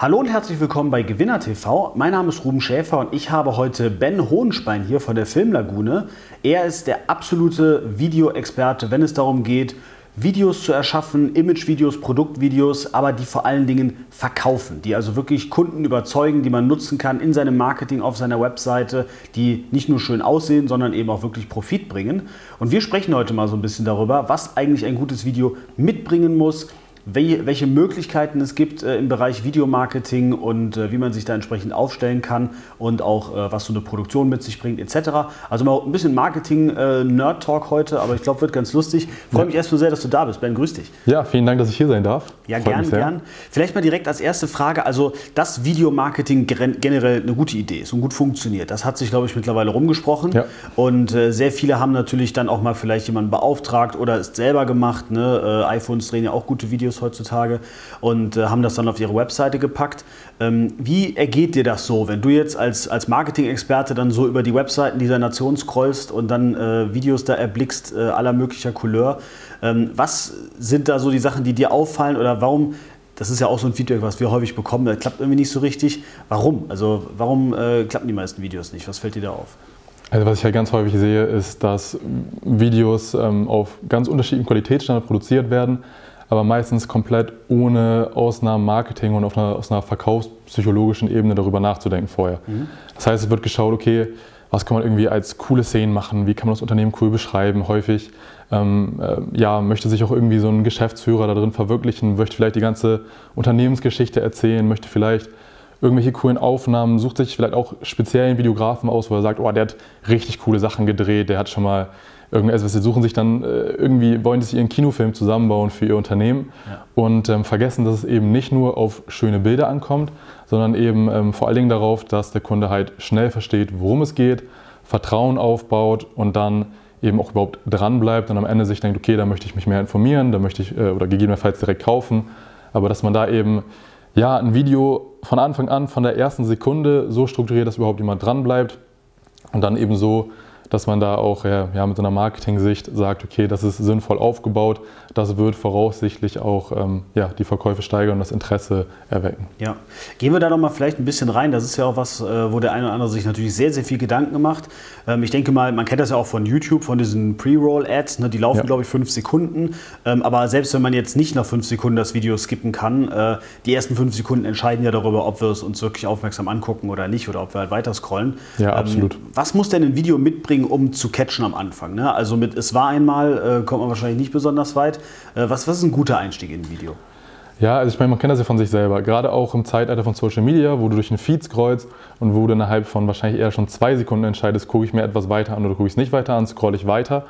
Hallo und herzlich willkommen bei Gewinner TV. Mein Name ist Ruben Schäfer und ich habe heute Ben Hohenstein hier von der Filmlagune. Er ist der absolute Videoexperte, wenn es darum geht, Videos zu erschaffen, Imagevideos, Produktvideos, aber die vor allen Dingen verkaufen, die also wirklich Kunden überzeugen, die man nutzen kann in seinem Marketing auf seiner Webseite, die nicht nur schön aussehen, sondern eben auch wirklich Profit bringen. Und wir sprechen heute mal so ein bisschen darüber, was eigentlich ein gutes Video mitbringen muss, welche Möglichkeiten es gibt äh, im Bereich Videomarketing und äh, wie man sich da entsprechend aufstellen kann und auch äh, was so eine Produktion mit sich bringt etc. Also mal ein bisschen Marketing-Nerd-Talk heute, aber ich glaube, wird ganz lustig. Freue ja. mich erst so sehr, dass du da bist. Ben, grüß dich. Ja, vielen Dank, dass ich hier sein darf. Ja, Freut gern, gern. Vielleicht mal direkt als erste Frage, also dass Videomarketing generell eine gute Idee ist und gut funktioniert, das hat sich, glaube ich, mittlerweile rumgesprochen ja. und sehr viele haben natürlich dann auch mal vielleicht jemanden beauftragt oder es selber gemacht. Ne? iPhones drehen ja auch gute Videos heutzutage und äh, haben das dann auf ihre Webseite gepackt. Ähm, wie ergeht dir das so, wenn du jetzt als, als Marketing-Experte dann so über die Webseiten dieser Nation scrollst und dann äh, Videos da erblickst äh, aller möglicher Couleur? Ähm, was sind da so die Sachen, die dir auffallen oder warum das ist ja auch so ein Feedback, was wir häufig bekommen, das klappt irgendwie nicht so richtig. Warum? Also warum äh, klappen die meisten Videos nicht? Was fällt dir da auf? Also was ich halt ganz häufig sehe, ist, dass Videos ähm, auf ganz unterschiedlichen Qualitätsstandard produziert werden, aber meistens komplett ohne Ausnahmen Marketing und auf einer, aus einer verkaufspsychologischen Ebene darüber nachzudenken vorher. Mhm. Das heißt, es wird geschaut, okay, was kann man irgendwie als coole Szenen machen, wie kann man das Unternehmen cool beschreiben. Häufig ähm, äh, ja, möchte sich auch irgendwie so ein Geschäftsführer da drin verwirklichen, möchte vielleicht die ganze Unternehmensgeschichte erzählen, möchte vielleicht irgendwelche coolen Aufnahmen, sucht sich vielleicht auch speziellen Videografen aus, wo er sagt, oh, der hat richtig coole Sachen gedreht, der hat schon mal irgendetwas, sie suchen sich dann äh, irgendwie, wollen sich ihren Kinofilm zusammenbauen für ihr Unternehmen ja. und ähm, vergessen, dass es eben nicht nur auf schöne Bilder ankommt, sondern eben ähm, vor allen Dingen darauf, dass der Kunde halt schnell versteht, worum es geht, Vertrauen aufbaut und dann eben auch überhaupt dran bleibt und am Ende sich denkt, okay, da möchte ich mich mehr informieren, da möchte ich äh, oder gegebenenfalls direkt kaufen, aber dass man da eben ja ein Video von Anfang an, von der ersten Sekunde so strukturiert, dass überhaupt jemand dran bleibt und dann eben so dass man da auch ja, mit so einer Marketing-Sicht sagt, okay, das ist sinnvoll aufgebaut, das wird voraussichtlich auch ähm, ja, die Verkäufe steigern und das Interesse erwecken. Ja, gehen wir da noch mal vielleicht ein bisschen rein. Das ist ja auch was, äh, wo der eine oder andere sich natürlich sehr, sehr viel Gedanken macht. Ähm, ich denke mal, man kennt das ja auch von YouTube, von diesen Pre-Roll-Ads, ne? die laufen, ja. glaube ich, fünf Sekunden. Ähm, aber selbst wenn man jetzt nicht nach fünf Sekunden das Video skippen kann, äh, die ersten fünf Sekunden entscheiden ja darüber, ob wir es uns wirklich aufmerksam angucken oder nicht oder ob wir halt weiter scrollen. Ja, absolut. Was muss denn ein Video mitbringen? bringen, um zu catchen am Anfang. Ne? Also mit Es war einmal äh, kommt man wahrscheinlich nicht besonders weit. Äh, was, was ist ein guter Einstieg in ein Video? Ja, also ich meine, man kennt das ja von sich selber. Gerade auch im Zeitalter von Social Media, wo du durch einen Feed scrollst und wo du innerhalb von wahrscheinlich eher schon zwei Sekunden entscheidest, gucke ich mir etwas weiter an oder gucke ich es nicht weiter an, scrolle ich weiter.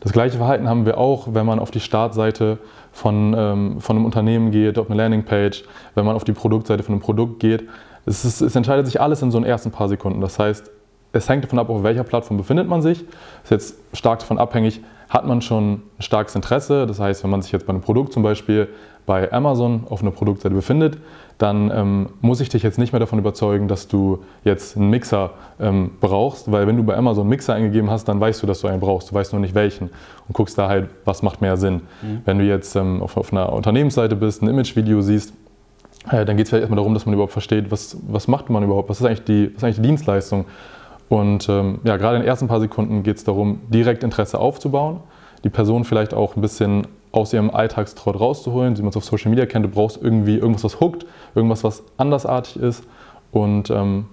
Das gleiche Verhalten haben wir auch, wenn man auf die Startseite von, ähm, von einem Unternehmen geht, auf eine Landingpage, wenn man auf die Produktseite von einem Produkt geht. Es, ist, es entscheidet sich alles in so den ersten paar Sekunden. Das heißt, es hängt davon ab, auf welcher Plattform befindet man sich. Ist jetzt stark davon abhängig, hat man schon ein starkes Interesse. Das heißt, wenn man sich jetzt bei einem Produkt zum Beispiel bei Amazon auf einer Produktseite befindet, dann ähm, muss ich dich jetzt nicht mehr davon überzeugen, dass du jetzt einen Mixer ähm, brauchst, weil wenn du bei Amazon einen Mixer eingegeben hast, dann weißt du, dass du einen brauchst. Du weißt nur nicht welchen und guckst da halt, was macht mehr Sinn. Mhm. Wenn du jetzt ähm, auf, auf, einer Unternehmensseite bist, ein Imagevideo siehst, äh, dann geht es vielleicht erstmal darum, dass man überhaupt versteht, was, was macht man überhaupt, was ist eigentlich die, was ist eigentlich die Dienstleistung und ähm, ja, gerade in den ersten paar Sekunden geht es darum, direkt Interesse aufzubauen, die Person vielleicht auch ein bisschen aus ihrem Alltagstrott rauszuholen, wie man es auf Social Media kennt. Du brauchst irgendwie irgendwas, was hookt, irgendwas, was andersartig ist. Und ähm,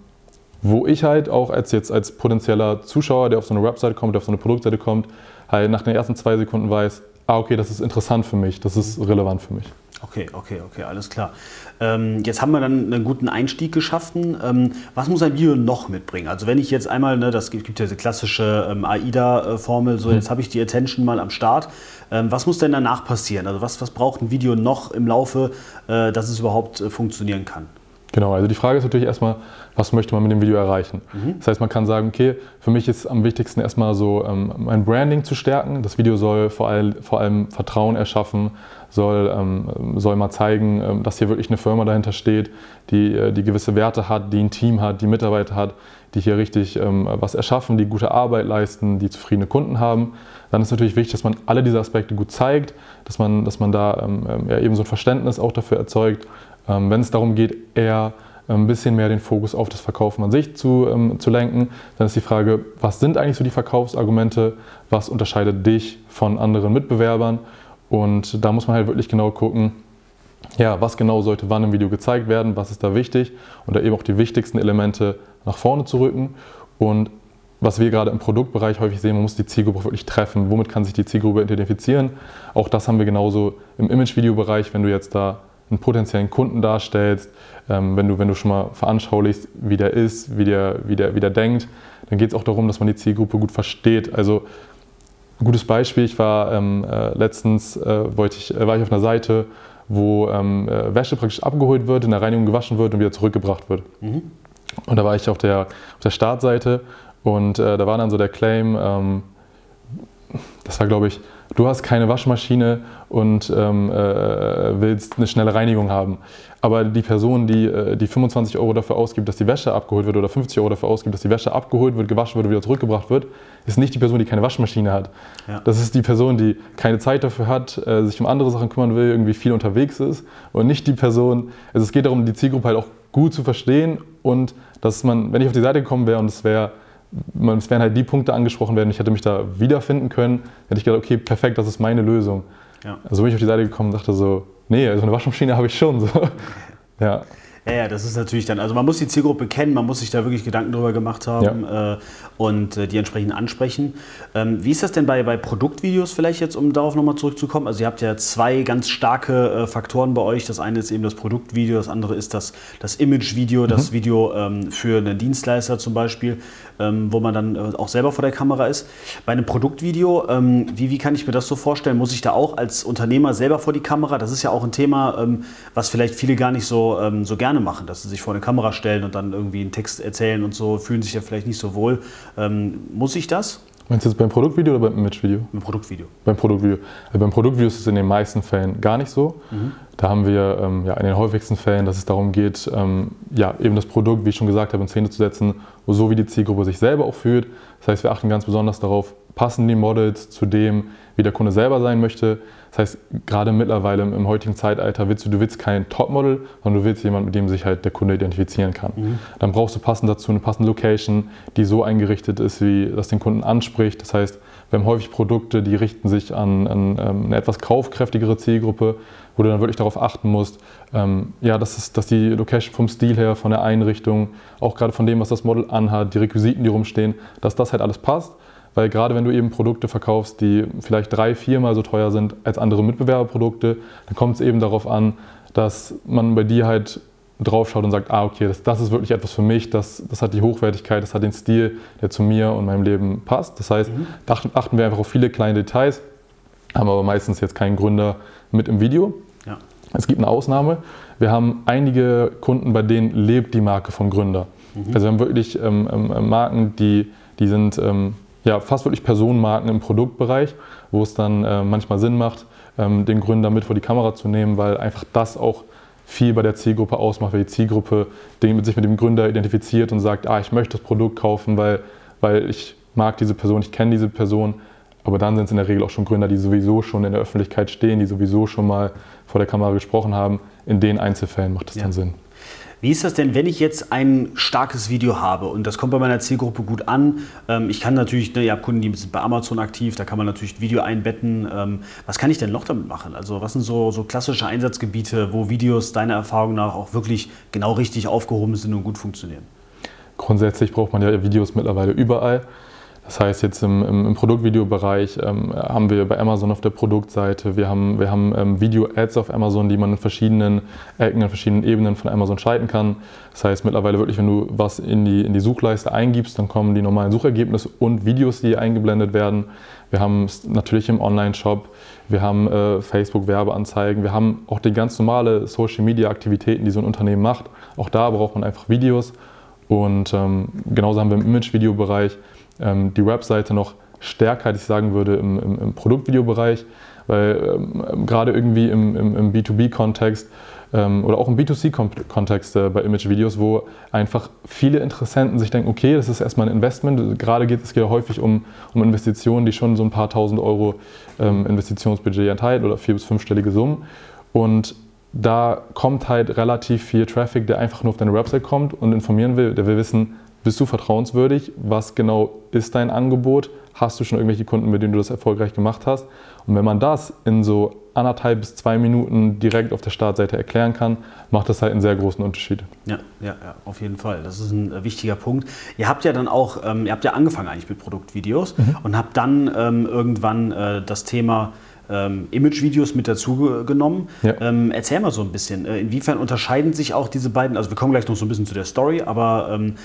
wo ich halt auch als jetzt als potenzieller Zuschauer, der auf so eine Website kommt, der auf so eine Produktseite kommt, halt nach den ersten zwei Sekunden weiß, ah, okay, das ist interessant für mich, das ist relevant für mich. Okay, okay, okay, alles klar. Ähm, jetzt haben wir dann einen guten Einstieg geschaffen. Ähm, was muss ein Video noch mitbringen? Also wenn ich jetzt einmal, ne, das gibt, gibt ja diese klassische ähm, AIDA-Formel, so mhm. jetzt habe ich die Attention mal am Start. Ähm, was muss denn danach passieren? Also was, was braucht ein Video noch im Laufe, äh, dass es überhaupt äh, funktionieren kann? Genau, also die Frage ist natürlich erstmal, was möchte man mit dem Video erreichen? Mhm. Das heißt, man kann sagen, okay, für mich ist am wichtigsten erstmal so ähm, mein Branding zu stärken. Das Video soll vor allem, vor allem Vertrauen erschaffen, soll, ähm, soll mal zeigen, ähm, dass hier wirklich eine Firma dahinter steht, die, äh, die gewisse Werte hat, die ein Team hat, die Mitarbeiter hat, die hier richtig ähm, was erschaffen, die gute Arbeit leisten, die zufriedene Kunden haben. Dann ist natürlich wichtig, dass man alle diese Aspekte gut zeigt, dass man, dass man da ähm, ähm, ja, eben so ein Verständnis auch dafür erzeugt, wenn es darum geht, eher ein bisschen mehr den Fokus auf das Verkaufen an sich zu, ähm, zu lenken. Dann ist die Frage, was sind eigentlich so die Verkaufsargumente? Was unterscheidet dich von anderen Mitbewerbern? Und da muss man halt wirklich genau gucken, ja, was genau sollte wann im Video gezeigt werden, was ist da wichtig und da eben auch die wichtigsten Elemente nach vorne zu rücken. Und was wir gerade im Produktbereich häufig sehen, man muss die Zielgruppe wirklich treffen. Womit kann sich die Zielgruppe identifizieren? Auch das haben wir genauso im Image-Video-Bereich, wenn du jetzt da einen potenziellen Kunden darstellst, ähm, wenn, du, wenn du schon mal veranschaulichst, wie der ist, wie der, wie der, wie der denkt, dann geht es auch darum, dass man die Zielgruppe gut versteht. Also ein gutes Beispiel, ich war ähm, äh, letztens, äh, wollte ich, äh, war ich auf einer Seite, wo ähm, äh, Wäsche praktisch abgeholt wird, in der Reinigung gewaschen wird und wieder zurückgebracht wird. Mhm. Und da war ich auf der, auf der Startseite und äh, da war dann so der Claim, ähm, das war glaube ich, du hast keine Waschmaschine und ähm, äh, willst eine schnelle Reinigung haben. Aber die Person, die, äh, die 25 Euro dafür ausgibt, dass die Wäsche abgeholt wird oder 50 Euro dafür ausgibt, dass die Wäsche abgeholt wird, gewaschen wird und wieder zurückgebracht wird, ist nicht die Person, die keine Waschmaschine hat. Ja. Das ist die Person, die keine Zeit dafür hat, äh, sich um andere Sachen kümmern will, irgendwie viel unterwegs ist und nicht die Person, also es geht darum, die Zielgruppe halt auch gut zu verstehen und dass man, wenn ich auf die Seite gekommen wäre und es wäre es wären halt die Punkte angesprochen werden, ich hätte mich da wiederfinden können, hätte ich gedacht, okay, perfekt, das ist meine Lösung. Ja. Also bin ich auf die Seite gekommen und dachte so, nee, also eine Waschmaschine habe ich schon. So. Ja. Ja, ja, das ist natürlich dann, also man muss die Zielgruppe kennen, man muss sich da wirklich Gedanken drüber gemacht haben ja. äh, und äh, die entsprechend ansprechen. Ähm, wie ist das denn bei, bei Produktvideos vielleicht jetzt, um darauf nochmal zurückzukommen? Also ihr habt ja zwei ganz starke äh, Faktoren bei euch. Das eine ist eben das Produktvideo, das andere ist das, das Imagevideo, mhm. das Video ähm, für einen Dienstleister zum Beispiel, ähm, wo man dann äh, auch selber vor der Kamera ist. Bei einem Produktvideo, ähm, wie, wie kann ich mir das so vorstellen? Muss ich da auch als Unternehmer selber vor die Kamera? Das ist ja auch ein Thema, ähm, was vielleicht viele gar nicht so, ähm, so gerne machen, dass sie sich vor eine Kamera stellen und dann irgendwie einen Text erzählen und so, fühlen sich ja vielleicht nicht so wohl. Ähm, muss ich das? Meinst du jetzt beim Produktvideo oder beim Imagevideo? Beim Produktvideo. Beim Produktvideo. Also beim Produktvideo ist es in den meisten Fällen gar nicht so. Mhm. Da haben wir ähm, ja, in den häufigsten Fällen, dass es darum geht, ähm, ja, eben das Produkt, wie ich schon gesagt habe, in Szene zu setzen, so wie die Zielgruppe sich selber auch fühlt. Das heißt, wir achten ganz besonders darauf, passen die Models zu dem, wie der Kunde selber sein möchte. Das heißt, gerade mittlerweile im heutigen Zeitalter willst du, du willst kein Topmodel, sondern du willst jemanden, mit dem sich halt der Kunde identifizieren kann. Mhm. Dann brauchst du passend dazu eine passende Location, die so eingerichtet ist, wie das den Kunden anspricht. Das heißt, wir haben häufig Produkte, die richten sich an, an ähm, eine etwas kaufkräftigere Zielgruppe, wo du dann wirklich darauf achten musst, ähm, ja, dass, es, dass die Location vom Stil her, von der Einrichtung, auch gerade von dem, was das Model anhat, die Requisiten, die rumstehen, dass das halt alles passt. Weil gerade wenn du eben Produkte verkaufst, die vielleicht drei, viermal so teuer sind als andere Mitbewerberprodukte, dann kommt es eben darauf an, dass man bei dir halt draufschaut und sagt, ah, okay, das, das ist wirklich etwas für mich, das, das hat die Hochwertigkeit, das hat den Stil, der zu mir und meinem Leben passt. Das heißt, mhm. achten wir einfach auf viele kleine Details, haben aber meistens jetzt keinen Gründer mit im Video. Ja. Es gibt eine Ausnahme. Wir haben einige Kunden, bei denen lebt die Marke vom Gründer. Mhm. Also wir haben wirklich ähm, ähm, Marken, die, die sind ähm, ja, fast wirklich Personenmarken im Produktbereich, wo es dann äh, manchmal Sinn macht, ähm, den Gründer mit vor die Kamera zu nehmen, weil einfach das auch viel bei der Zielgruppe ausmacht, weil die Zielgruppe den, sich mit dem Gründer identifiziert und sagt, ah, ich möchte das Produkt kaufen, weil, weil ich mag diese Person, ich kenne diese Person. Aber dann sind es in der Regel auch schon Gründer, die sowieso schon in der Öffentlichkeit stehen, die sowieso schon mal vor der Kamera gesprochen haben. In den Einzelfällen macht es ja. dann Sinn. Wie ist das denn, wenn ich jetzt ein starkes Video habe und das kommt bei meiner Zielgruppe gut an? Ähm, ich kann natürlich, ne, ihr habt Kunden, die sind bei Amazon aktiv, da kann man natürlich Video einbetten. Ähm, was kann ich denn noch damit machen? Also was sind so, so klassische Einsatzgebiete, wo Videos deiner Erfahrung nach auch wirklich genau richtig aufgehoben sind und gut funktionieren? Grundsätzlich braucht man ja Videos mittlerweile überall. Das heißt, jetzt im, im, im Produktvideobereich ähm, haben wir bei Amazon auf der Produktseite, wir haben, wir haben ähm, Video-Ads auf Amazon, die man in verschiedenen Ecken, in verschiedenen Ebenen von Amazon schalten kann. Das heißt, mittlerweile wirklich, wenn du was in die, in die Suchleiste eingibst, dann kommen die normalen Suchergebnisse und Videos, die eingeblendet werden. Wir haben es natürlich im Online-Shop, wir haben äh, Facebook-Werbeanzeigen, wir haben auch die ganz normale Social-Media-Aktivitäten, die so ein Unternehmen macht, Auch da braucht man einfach Videos. Und ähm, genauso haben wir im Image-Video-Bereich ähm, die Webseite noch stärker, ich sagen würde, im, im, im Produktvideobereich, weil ähm, gerade irgendwie im, im B2B-Kontext ähm, oder auch im B2C-Kontext äh, bei Image-Videos, wo einfach viele Interessenten sich denken, okay, das ist erstmal ein Investment. Gerade geht es ja häufig um, um Investitionen, die schon so ein paar tausend Euro ähm, Investitionsbudget enthalten oder vier- bis fünfstellige Summen. Und da kommt halt relativ viel Traffic, der einfach nur auf deine Website kommt und informieren will. Der will wissen, bist du vertrauenswürdig? Was genau ist dein Angebot? Hast du schon irgendwelche Kunden, mit denen du das erfolgreich gemacht hast? Und wenn man das in so anderthalb bis zwei Minuten direkt auf der Startseite erklären kann, macht das halt einen sehr großen Unterschied. Ja, ja, ja auf jeden Fall. Das ist ein äh, wichtiger Punkt. Ihr habt ja dann auch, ähm, ihr habt ja angefangen eigentlich mit Produktvideos mhm. und habt dann ähm, irgendwann äh, das Thema ähm, Image-Videos mit dazu genommen. Ja. Ähm, erzähl mal so ein bisschen, äh, inwiefern unterscheiden sich auch diese beiden, also wir kommen gleich noch so ein bisschen zu der Story, aber ähm,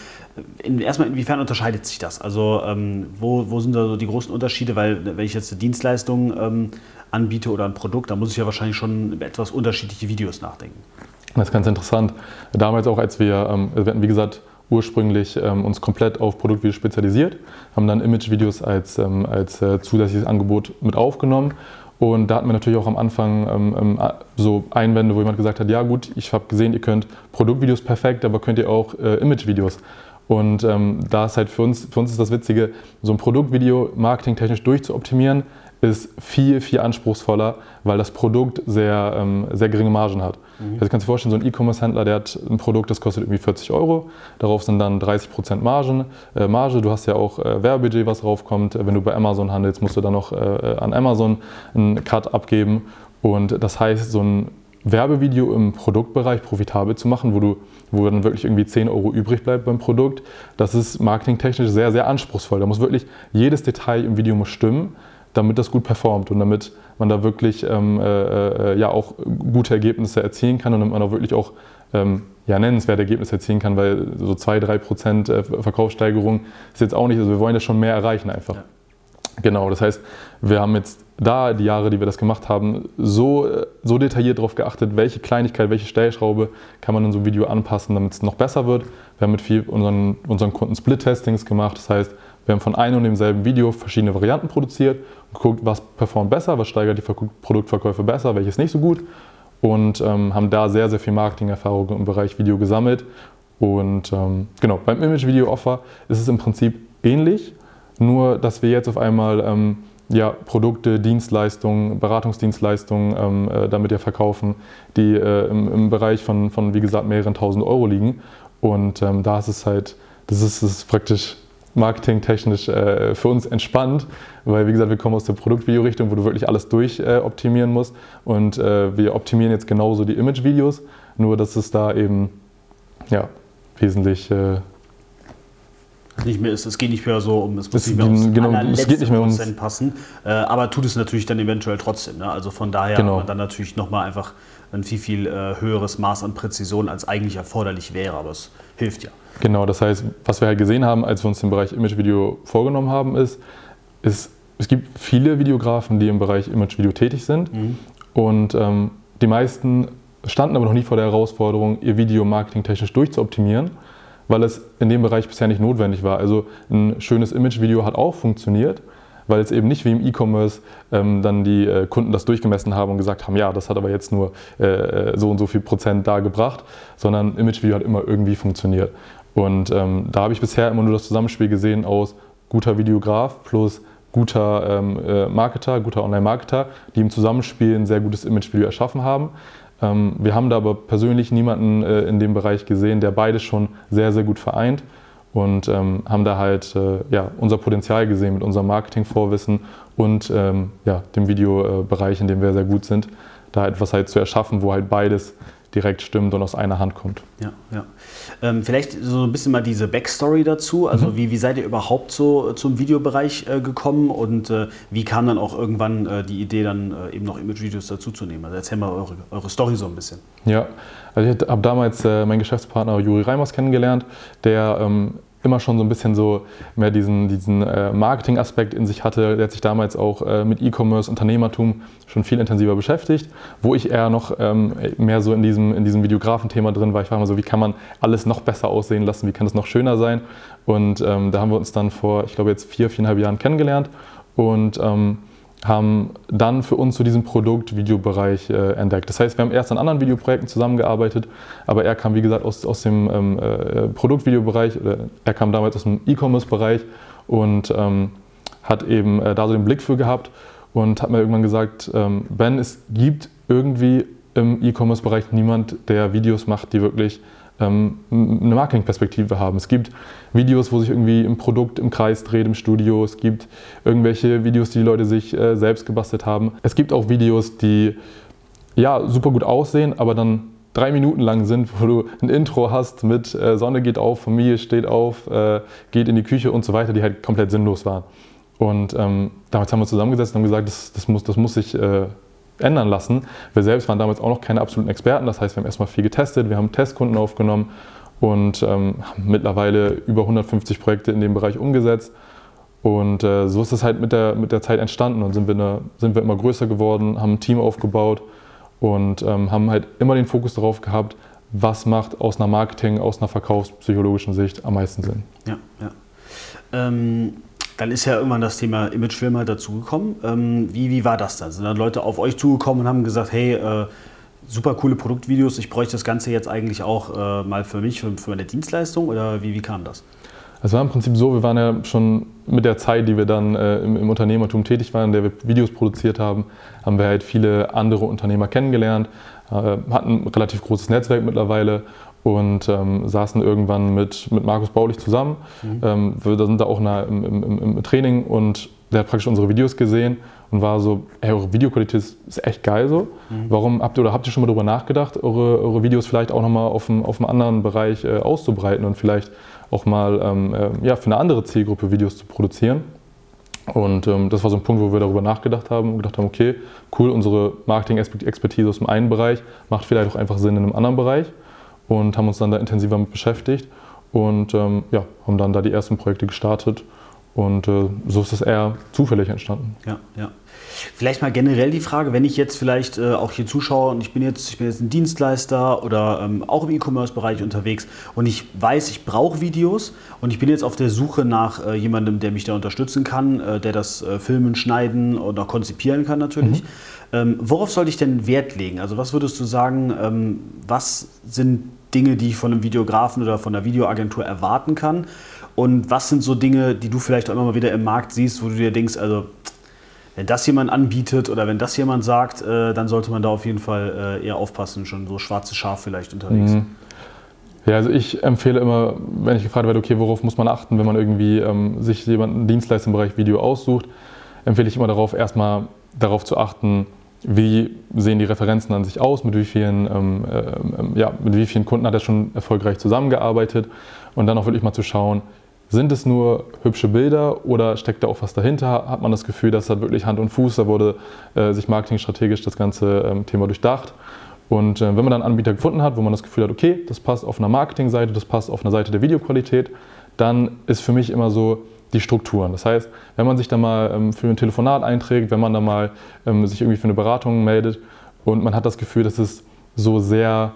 in, erstmal inwiefern unterscheidet sich das? Also ähm, wo, wo sind da so die großen Unterschiede? Weil wenn ich jetzt eine Dienstleistung ähm, anbiete oder ein Produkt, dann muss ich ja wahrscheinlich schon über etwas unterschiedliche Videos nachdenken. Das ist ganz interessant. Damals auch, als wir, ähm, wir hatten wie gesagt, ursprünglich ähm, uns komplett auf Produktvideos spezialisiert, haben dann Image-Videos als, ähm, als äh, zusätzliches Angebot mit aufgenommen und da hatten wir natürlich auch am Anfang ähm, ähm, so Einwände, wo jemand gesagt hat, ja gut, ich habe gesehen, ihr könnt Produktvideos perfekt, aber könnt ihr auch äh, Imagevideos. Und ähm, da ist halt für uns, für uns ist das Witzige, so ein Produktvideo marketingtechnisch durchzuoptimieren, ist viel, viel anspruchsvoller, weil das Produkt sehr, ähm, sehr geringe Margen hat. Mhm. Also kannst du dir vorstellen, so ein E-Commerce-Händler, der hat ein Produkt, das kostet irgendwie 40 Euro, darauf sind dann 30% Margen, äh, Marge. Du hast ja auch äh, Werbebudget, was draufkommt. Wenn du bei Amazon handelst, musst du dann noch äh, an Amazon einen Cut abgeben. Und das heißt, so ein Werbevideo im Produktbereich profitabel zu machen, wo, du, wo dann wirklich irgendwie 10 Euro übrig bleibt beim Produkt, das ist marketingtechnisch sehr, sehr anspruchsvoll. Da muss wirklich jedes Detail im Video muss stimmen damit das gut performt und damit man da wirklich ähm, äh, äh, ja auch gute Ergebnisse erzielen kann und damit man auch wirklich auch ähm, ja, nennenswerte Ergebnisse erzielen kann, weil so 2-3 Prozent äh, Verkaufssteigerung ist jetzt auch nicht, also wir wollen ja schon mehr erreichen einfach. Ja. Genau, das heißt, wir haben jetzt da die Jahre, die wir das gemacht haben, so, äh, so detailliert darauf geachtet, welche Kleinigkeit, welche Stellschraube kann man in so einem Video anpassen, damit es noch besser wird. Wir haben mit viel unseren, unseren Kunden Split-Testings gemacht, das heißt, wir haben von einem und demselben Video verschiedene Varianten produziert und geguckt, was performt besser, was steigert die Produktverkäufe besser, welches nicht so gut. Und ähm, haben da sehr, sehr viel Marketingerfahrung im Bereich Video gesammelt. Und ähm, genau, beim Image-Video-Offer ist es im Prinzip ähnlich, nur dass wir jetzt auf einmal ähm, ja, Produkte, Dienstleistungen, Beratungsdienstleistungen ähm, äh, damit ja verkaufen, die äh, im, im, Bereich von, von, wie gesagt, mehreren tausend Euro liegen. Und ähm, da ist es halt, das ist, das ist praktisch marketingtechnisch äh, für uns entspannt, weil wie gesagt, wir kommen aus der Produktvideo-Richtung, wo du wirklich alles durchoptimieren äh, musst. Und äh, wir optimieren jetzt genauso die Image-Videos, nur dass es da eben ja, wesentlich äh, nicht mehr ist, es geht nicht mehr so um, es muss nicht mehr ums genau, es geht nicht mehr ums Prozent passen, äh, aber tut es natürlich dann eventuell trotzdem. Ne? Also von daher genau. hat man dann natürlich nochmal einfach ein viel, viel äh, höheres Maß an Präzision, als eigentlich erforderlich wäre, aber es hilft ja. Genau, das heißt, was wir halt gesehen haben, als wir uns den Bereich Image-Video vorgenommen haben, ist, ist, es gibt viele Videografen, die im Bereich Image-Video tätig sind mhm. und ähm, die meisten standen aber noch nie vor der Herausforderung, ihr Video marketingtechnisch durchzuoptimieren, weil es in dem Bereich bisher nicht notwendig war. Also ein schönes Image-Video hat auch funktioniert, weil es eben nicht wie im E-Commerce ähm, dann die äh, Kunden das durchgemessen haben und gesagt haben, ja, das hat aber jetzt nur äh, äh so und so viel Prozent da gebracht, sondern Image-Video hat immer irgendwie funktioniert. Und ähm, da habe ich bisher immer nur das Zusammenspiel gesehen aus guter Videograf plus guter ähm, äh, Marketer, guter Online-Marketer, die im Zusammenspiel ein sehr gutes Image-Video erschaffen haben. Ähm, wir haben da aber persönlich niemanden äh, in dem Bereich gesehen, der beides schon sehr, sehr gut vereint und ähm, haben da halt äh, ja, unser Potenzial gesehen mit unserem Marketing-Vorwissen und ähm, ja, dem Videobereich, in dem wir sehr gut sind, da etwas halt zu erschaffen, wo halt beides direkt stimmt und aus einer Hand kommt. Ja, ja. Ähm, vielleicht so ein bisschen mal diese Backstory dazu. Also mhm. wie, wie seid ihr überhaupt so zum Videobereich äh, gekommen und äh, wie kam dann auch irgendwann äh, die Idee, dann äh, eben noch Image-Videos dazuzunehmen? Also erzähl mal eure, eure Story so ein bisschen. Ja, also ich habe damals äh, meinen Geschäftspartner Juri Reimers kennengelernt, der ähm, immer schon so ein bisschen so mehr diesen, diesen äh, Marketing-Aspekt in sich hatte. Der hat sich damals auch äh, mit E-Commerce, Unternehmertum schon viel intensiver beschäftigt. Wo ich eher noch ähm, mehr so in diesem, in diesem Videografen-Thema drin war. Ich war immer so, wie kann man alles noch besser aussehen lassen, wie kann es noch schöner sein. Und ähm, da haben wir uns dann vor, ich glaube jetzt vier, viereinhalb Jahren kennengelernt. Und ähm, haben dann für uns zu diesem Produkt Videobereich äh, entdeckt. Das heißt, wir haben erst an anderen Videoprojekten zusammengearbeitet, aber er kam, wie gesagt, aus, aus dem ähm, äh, Produktvideobereich, er kam damals aus dem E-Commerce-Bereich und ähm, hat eben äh, da so den Blick für gehabt und hat mir irgendwann gesagt, ähm, Ben, es gibt irgendwie im E-Commerce-Bereich niemand, der Videos macht, die wirklich ähm, eine Marketingperspektive haben. Es gibt Videos, wo sich irgendwie ein Produkt im Kreis dreht im Studio. Es gibt irgendwelche Videos, die die Leute sich äh, selbst gebastelt haben. Es gibt auch Videos, die ja super gut aussehen, aber dann drei Minuten lang sind, wo du ein Intro hast mit äh, Sonne geht auf, Familie steht auf, äh, geht in die Küche und so weiter, die halt komplett sinnlos waren. Und ähm, damals haben wir zusammengesetzt und haben gesagt, das, das, muss, das muss sich äh, ändern lassen. Wir selbst waren damals auch noch keine absoluten Experten, das heißt, wir haben erstmal viel getestet, wir haben Testkunden aufgenommen und ähm, haben mittlerweile über 150 Projekte in dem Bereich umgesetzt. Und äh, so ist es halt mit der, mit der Zeit entstanden und sind wir, eine, sind wir immer größer geworden, haben ein Team aufgebaut und ähm, haben halt immer den Fokus darauf gehabt, was macht aus einer Marketing-, aus einer verkaufspsychologischen Sicht am meisten Sinn. Ja, ja. Ähm dann ist ja irgendwann das Thema Imagefilm halt dazugekommen. Ähm, wie, wie war das dann? Sind dann Leute auf euch zugekommen und haben gesagt, hey, äh, super coole Produktvideos, ich bräuchte das Ganze jetzt eigentlich auch äh, mal für mich, für, für meine Dienstleistung oder wie, wie kam das? Es war im Prinzip so, wir waren ja schon mit der Zeit, die wir dann äh, im, im, Unternehmertum tätig waren, in der wir Videos produziert haben, haben wir halt viele andere Unternehmer kennengelernt, äh, hatten ein relativ großes Netzwerk mittlerweile und ähm, saßen irgendwann mit, mit Markus Baulich zusammen. Mhm. Ähm, wir sind da auch na, im, im, im, Training und der hat praktisch unsere Videos gesehen und war so, hey, eure Videoqualität ist echt geil so. Mhm. Warum habt ihr oder habt ihr schon mal darüber nachgedacht, eure, eure Videos vielleicht auch nochmal auf, auf einem anderen Bereich äh, auszubreiten und vielleicht auch mal ähm, äh, ja, für eine andere Zielgruppe Videos zu produzieren? Und ähm, das war so ein Punkt, wo wir darüber nachgedacht haben und gedacht haben, okay, cool, unsere Marketing-Expertise aus dem einen Bereich macht vielleicht auch einfach Sinn in einem anderen Bereich und haben uns dann da intensiver mit beschäftigt und ähm, ja, haben dann da die ersten Projekte gestartet und äh, so ist es eher zufällig entstanden. Ja, ja. Vielleicht mal generell die Frage, wenn ich jetzt vielleicht äh, auch hier zuschaue und ich bin jetzt, ich bin jetzt ein Dienstleister oder ähm, auch im E-Commerce-Bereich unterwegs und ich weiß, ich brauche Videos und ich bin jetzt auf der Suche nach äh, jemandem, der mich da unterstützen kann, äh, der das äh, filmen, schneiden oder konzipieren kann natürlich. Mhm. Ähm, worauf sollte ich denn Wert legen? Also was würdest du sagen, ähm, was sind Dinge, die ich von einem Videografen oder von einer Videoagentur erwarten kann? Und was sind so Dinge, die du vielleicht auch immer mal wieder im Markt siehst, wo du dir denkst, also wenn das jemand anbietet oder wenn das jemand sagt, äh, dann sollte man da auf jeden Fall äh, eher aufpassen, schon so schwarzes Schaf vielleicht unterwegs. Mhm. Ja, also ich empfehle immer, wenn ich gefragt werde, okay, worauf muss man achten, wenn man irgendwie ähm, sich jemanden Dienstleister im Bereich Video aussucht, empfehle ich immer darauf, erstmal darauf zu achten, wie sehen die Referenzen an sich aus, mit wie vielen, ähm, äh, ja, mit wie vielen Kunden hat er schon erfolgreich zusammengearbeitet und dann auch wirklich mal zu schauen, sind es nur hübsche Bilder oder steckt da auch was dahinter? Hat man das Gefühl, das hat wirklich Hand und Fuß, da wurde äh, sich marketingstrategisch das ganze ähm, Thema durchdacht. Und äh, wenn man dann einen Anbieter gefunden hat, wo man das Gefühl hat, okay, das passt auf einer Marketingseite, das passt auf einer Seite der Videoqualität, dann ist für mich immer so, die Strukturen. Das heißt, wenn man sich da mal ähm, für ein Telefonat einträgt, wenn man da mal ähm, sich irgendwie für eine Beratung meldet und man hat das Gefühl, dass es so sehr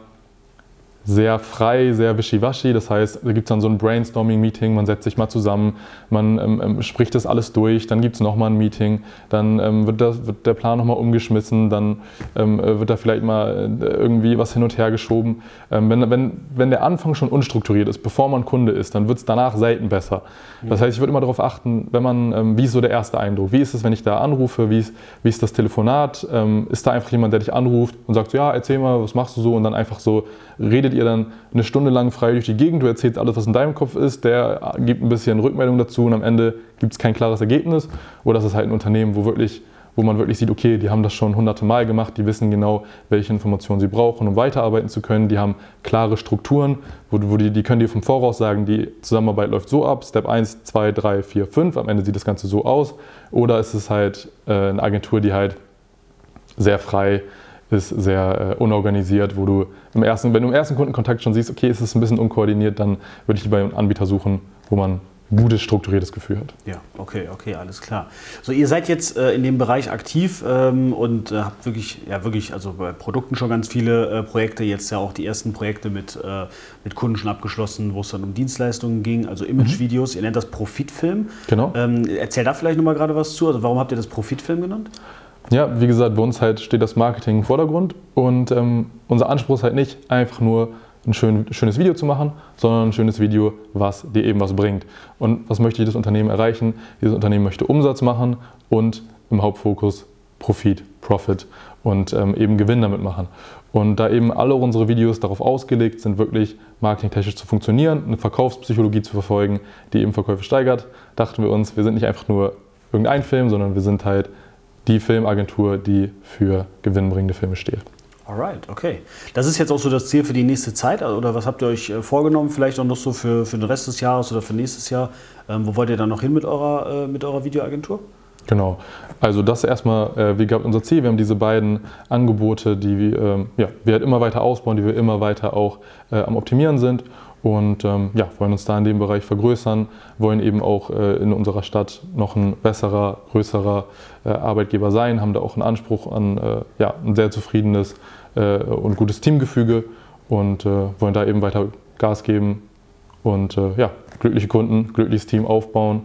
sehr frei, sehr wischiwaschi. Das heißt, da gibt es dann so ein Brainstorming-Meeting, man setzt sich mal zusammen, man ähm, ähm spricht das alles durch, dann gibt es nochmal ein Meeting, dann ähm, wird, das, wird, der Plan nochmal umgeschmissen, dann ähm, äh, wird da vielleicht mal äh, irgendwie was hin und her geschoben. Ähm, wenn, wenn, wenn der Anfang schon unstrukturiert ist, bevor man Kunde ist, dann wird es danach selten besser. Das heißt, ich würde immer darauf achten, wenn man, ähm, wie ist so der erste Eindruck? Wie ist es, wenn ich da anrufe? Wie ist, wie ist das Telefonat? ist da einfach jemand, der dich anruft und sagt, so, ja, erzähl mal, was machst du so? Und dann einfach so redet ihr dann eine Stunde lang frei durch die Gegend, du erzählst alles, was in deinem Kopf ist, der gibt ein bisschen Rückmeldung dazu und am Ende gibt es kein klares Ergebnis. Oder ist halt ein Unternehmen, wo, wirklich, wo man wirklich sieht, okay, die haben das schon hunderte Mal gemacht, die wissen genau, welche Informationen sie brauchen, um weiterarbeiten zu können. Die haben klare Strukturen, wo, wo die, die können dir vom Voraus sagen, die Zusammenarbeit läuft so ab, Step 1, 2, 3, 4, 5, am Ende sieht das Ganze so aus. Oder ist es halt äh, eine Agentur, die halt sehr frei ist sehr äh, unorganisiert, wo du im ersten, wenn du im ersten Kundenkontakt schon siehst, okay, ist es ein bisschen unkoordiniert, dann würde ich lieber einen Anbieter suchen, wo man ein gutes, strukturiertes Gefühl hat. Ja, okay, okay, alles klar. So, ihr seid jetzt äh, in dem Bereich aktiv ähm, und äh, habt wirklich, ja wirklich, also bei Produkten schon ganz viele äh, Projekte, jetzt ja auch die ersten Projekte mit, äh, mit Kunden schon abgeschlossen, wo es dann um Dienstleistungen ging, also Imagevideos. Mhm. Ihr nennt das Profitfilm. Genau. Ähm, erzähl da vielleicht nochmal gerade was zu. Also warum habt ihr das Profitfilm genannt? Ja, wie gesagt, bei uns halt steht das Marketing im Vordergrund und ähm, unser Anspruch ist halt nicht einfach nur ein schön, schönes Video zu machen, sondern ein schönes Video, was dir eben was bringt. Und was möchte jedes Unternehmen erreichen? Dieses Unternehmen möchte Umsatz machen und im Hauptfokus Profit, Profit und ähm, eben Gewinn damit machen. Und da eben alle unsere Videos darauf ausgelegt sind, wirklich marketingtechnisch zu funktionieren, eine Verkaufspsychologie zu verfolgen, die eben Verkäufe steigert, dachten wir uns, wir sind nicht einfach nur irgendein Film, sondern wir sind halt die Filmagentur, die für gewinnbringende Filme steht. Alright, okay. Das ist jetzt auch so das Ziel für die nächste Zeit oder was habt ihr euch äh, vorgenommen, vielleicht auch noch so für, für den Rest des Jahres oder für nächstes Jahr? Ähm, wo wollt ihr dann noch hin mit eurer, äh, mit eurer Videoagentur? Genau. Also das erstmal, äh, wie gesagt, unser Ziel. Wir haben diese beiden Angebote, die ähm, ja, wir halt immer weiter ausbauen, die wir immer weiter auch äh, am Optimieren sind und ähm, ja, wollen uns da in dem Bereich vergrößern, wollen eben auch äh, in unserer Stadt noch ein besserer, größerer äh, Arbeitgeber sein, haben da auch einen Anspruch an äh, ja, ein sehr zufriedenes äh, und gutes Teamgefüge und äh, wollen da eben weiter Gas geben und äh, ja, glückliche Kunden, glückliches Team aufbauen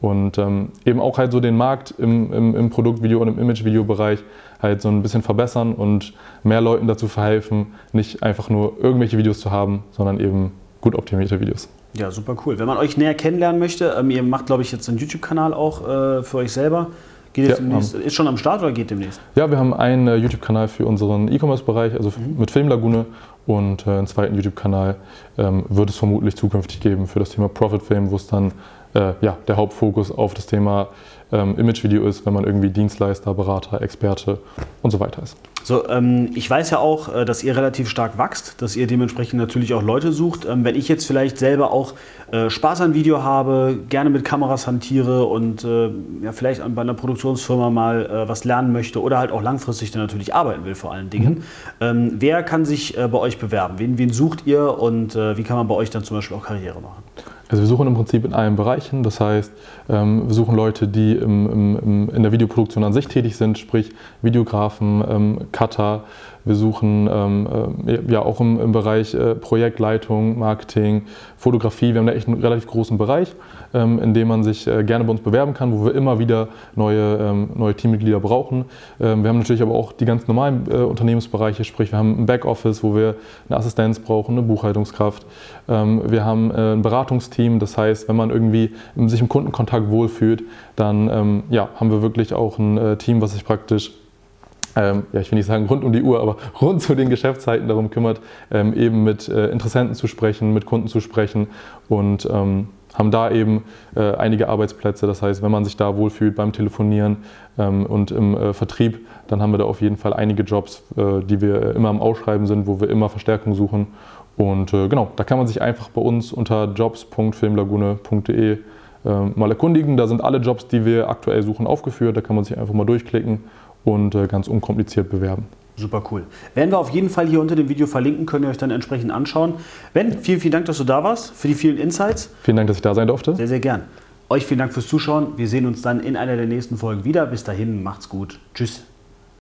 und ähm, eben auch halt so den Markt im, im, im Produktvideo- und im Imagevideo-Bereich halt so ein bisschen verbessern und mehr Leuten dazu verhelfen, nicht einfach nur irgendwelche Videos zu haben, sondern eben gut optimierte Videos. Ja, super cool. Wenn man euch näher kennenlernen möchte, ähm, ihr macht, glaube ich, jetzt einen YouTube-Kanal auch äh, für euch selber. Geht ja, demnächst, ist schon am Start oder geht demnächst? Ja, wir haben einen äh, YouTube-Kanal für unseren E-Commerce-Bereich, also mhm. mit Filmlagune. Und äh, einen zweiten YouTube-Kanal ähm, wird es vermutlich zukünftig geben für das Thema Profit Film, wo es dann äh, ja, der Hauptfokus auf das Thema ähm, Imagevideo ist, wenn man irgendwie Dienstleister, Berater, Experte und so weiter ist. So, ähm, ich weiß ja auch, äh, dass ihr relativ stark wächst, dass ihr dementsprechend natürlich auch Leute sucht. Ähm, wenn ich jetzt vielleicht selber auch äh, Spaß an Video habe, gerne mit Kameras hantiere und äh, ja, vielleicht bei einer Produktionsfirma mal äh, was lernen möchte oder halt auch langfristig dann natürlich arbeiten will vor allen Dingen, mhm. Ähm, wer kann sich äh, bei euch bewerben? Wen, wen sucht ihr und äh, wie kann man bei euch dann zum Beispiel auch Karriere machen? Also wir suchen im Prinzip in allen Bereichen. Das heißt, ähm, wir suchen Leute, die im, im, in der Videoproduktion an sich tätig sind, sprich Videografen, ähm, Cutter. Wir suchen ähm, äh, ja auch im, im Bereich äh, Projektleitung, Marketing, Fotografie. Wir haben da echt einen relativ großen Bereich, in dem man sich äh, gerne bei uns bewerben kann, wo wir immer wieder neue, neue Teammitglieder brauchen. wir haben natürlich aber auch die ganz normalen Unternehmensbereiche, sprich wir haben ein Backoffice, wo wir eine Assistenz brauchen, eine Buchhaltungskraft. wir haben ein Beratungsteam, das heißt, wenn man irgendwie sich im Kundenkontakt wohlfühlt, dann ja, haben wir wirklich auch ein Team, was sich praktisch ähm, ja, ich will nicht sagen rund um die Uhr, aber rund zu den Geschäftszeiten darum kümmert, ähm, eben mit äh, Interessenten zu sprechen, mit Kunden zu sprechen und ähm, haben da eben äh, einige Arbeitsplätze. Das heißt, wenn man sich da wohlfühlt beim Telefonieren ähm, und im äh, Vertrieb, dann haben wir da auf jeden Fall einige Jobs, äh, die wir immer am Ausschreiben sind, wo wir immer Verstärkung suchen. Und äh, genau, da kann man sich einfach bei uns unter jobs.filmlagune.de ähm, mal erkundigen. Da sind alle Jobs, die wir aktuell suchen, aufgeführt. Da kann man sich einfach mal durchklicken und äh, ganz unkompliziert bewerben. Super cool. Werden wir auf jeden Fall hier unter dem Video verlinken, könnt ihr euch dann entsprechend anschauen. Ben, vielen, vielen Dank, dass du da warst, für die vielen Insights. Vielen Dank, dass ich da sein durfte. Sehr, sehr gern. Euch vielen Dank fürs Zuschauen. Wir sehen uns dann in einer der nächsten Folgen wieder. Bis dahin, macht's gut. Tschüss.